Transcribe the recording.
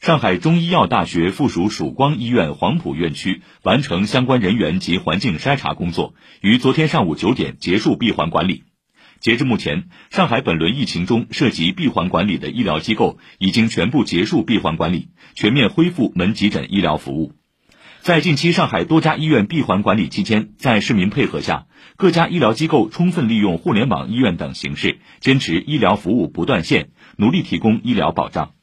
上海中医药大学附属曙光医院黄埔院区完成相关人员及环境筛查工作于昨天上午九点结束闭环管理。截至目前上海本轮疫情中涉及闭环管理的医疗机构已经全部结束闭环管理全面恢复门急诊医疗服务。在近期上海多家医院闭环管理期间在市民配合下各家医疗机构充分利用互联网医院等形式坚持医疗服务不断线努力提供医疗保障。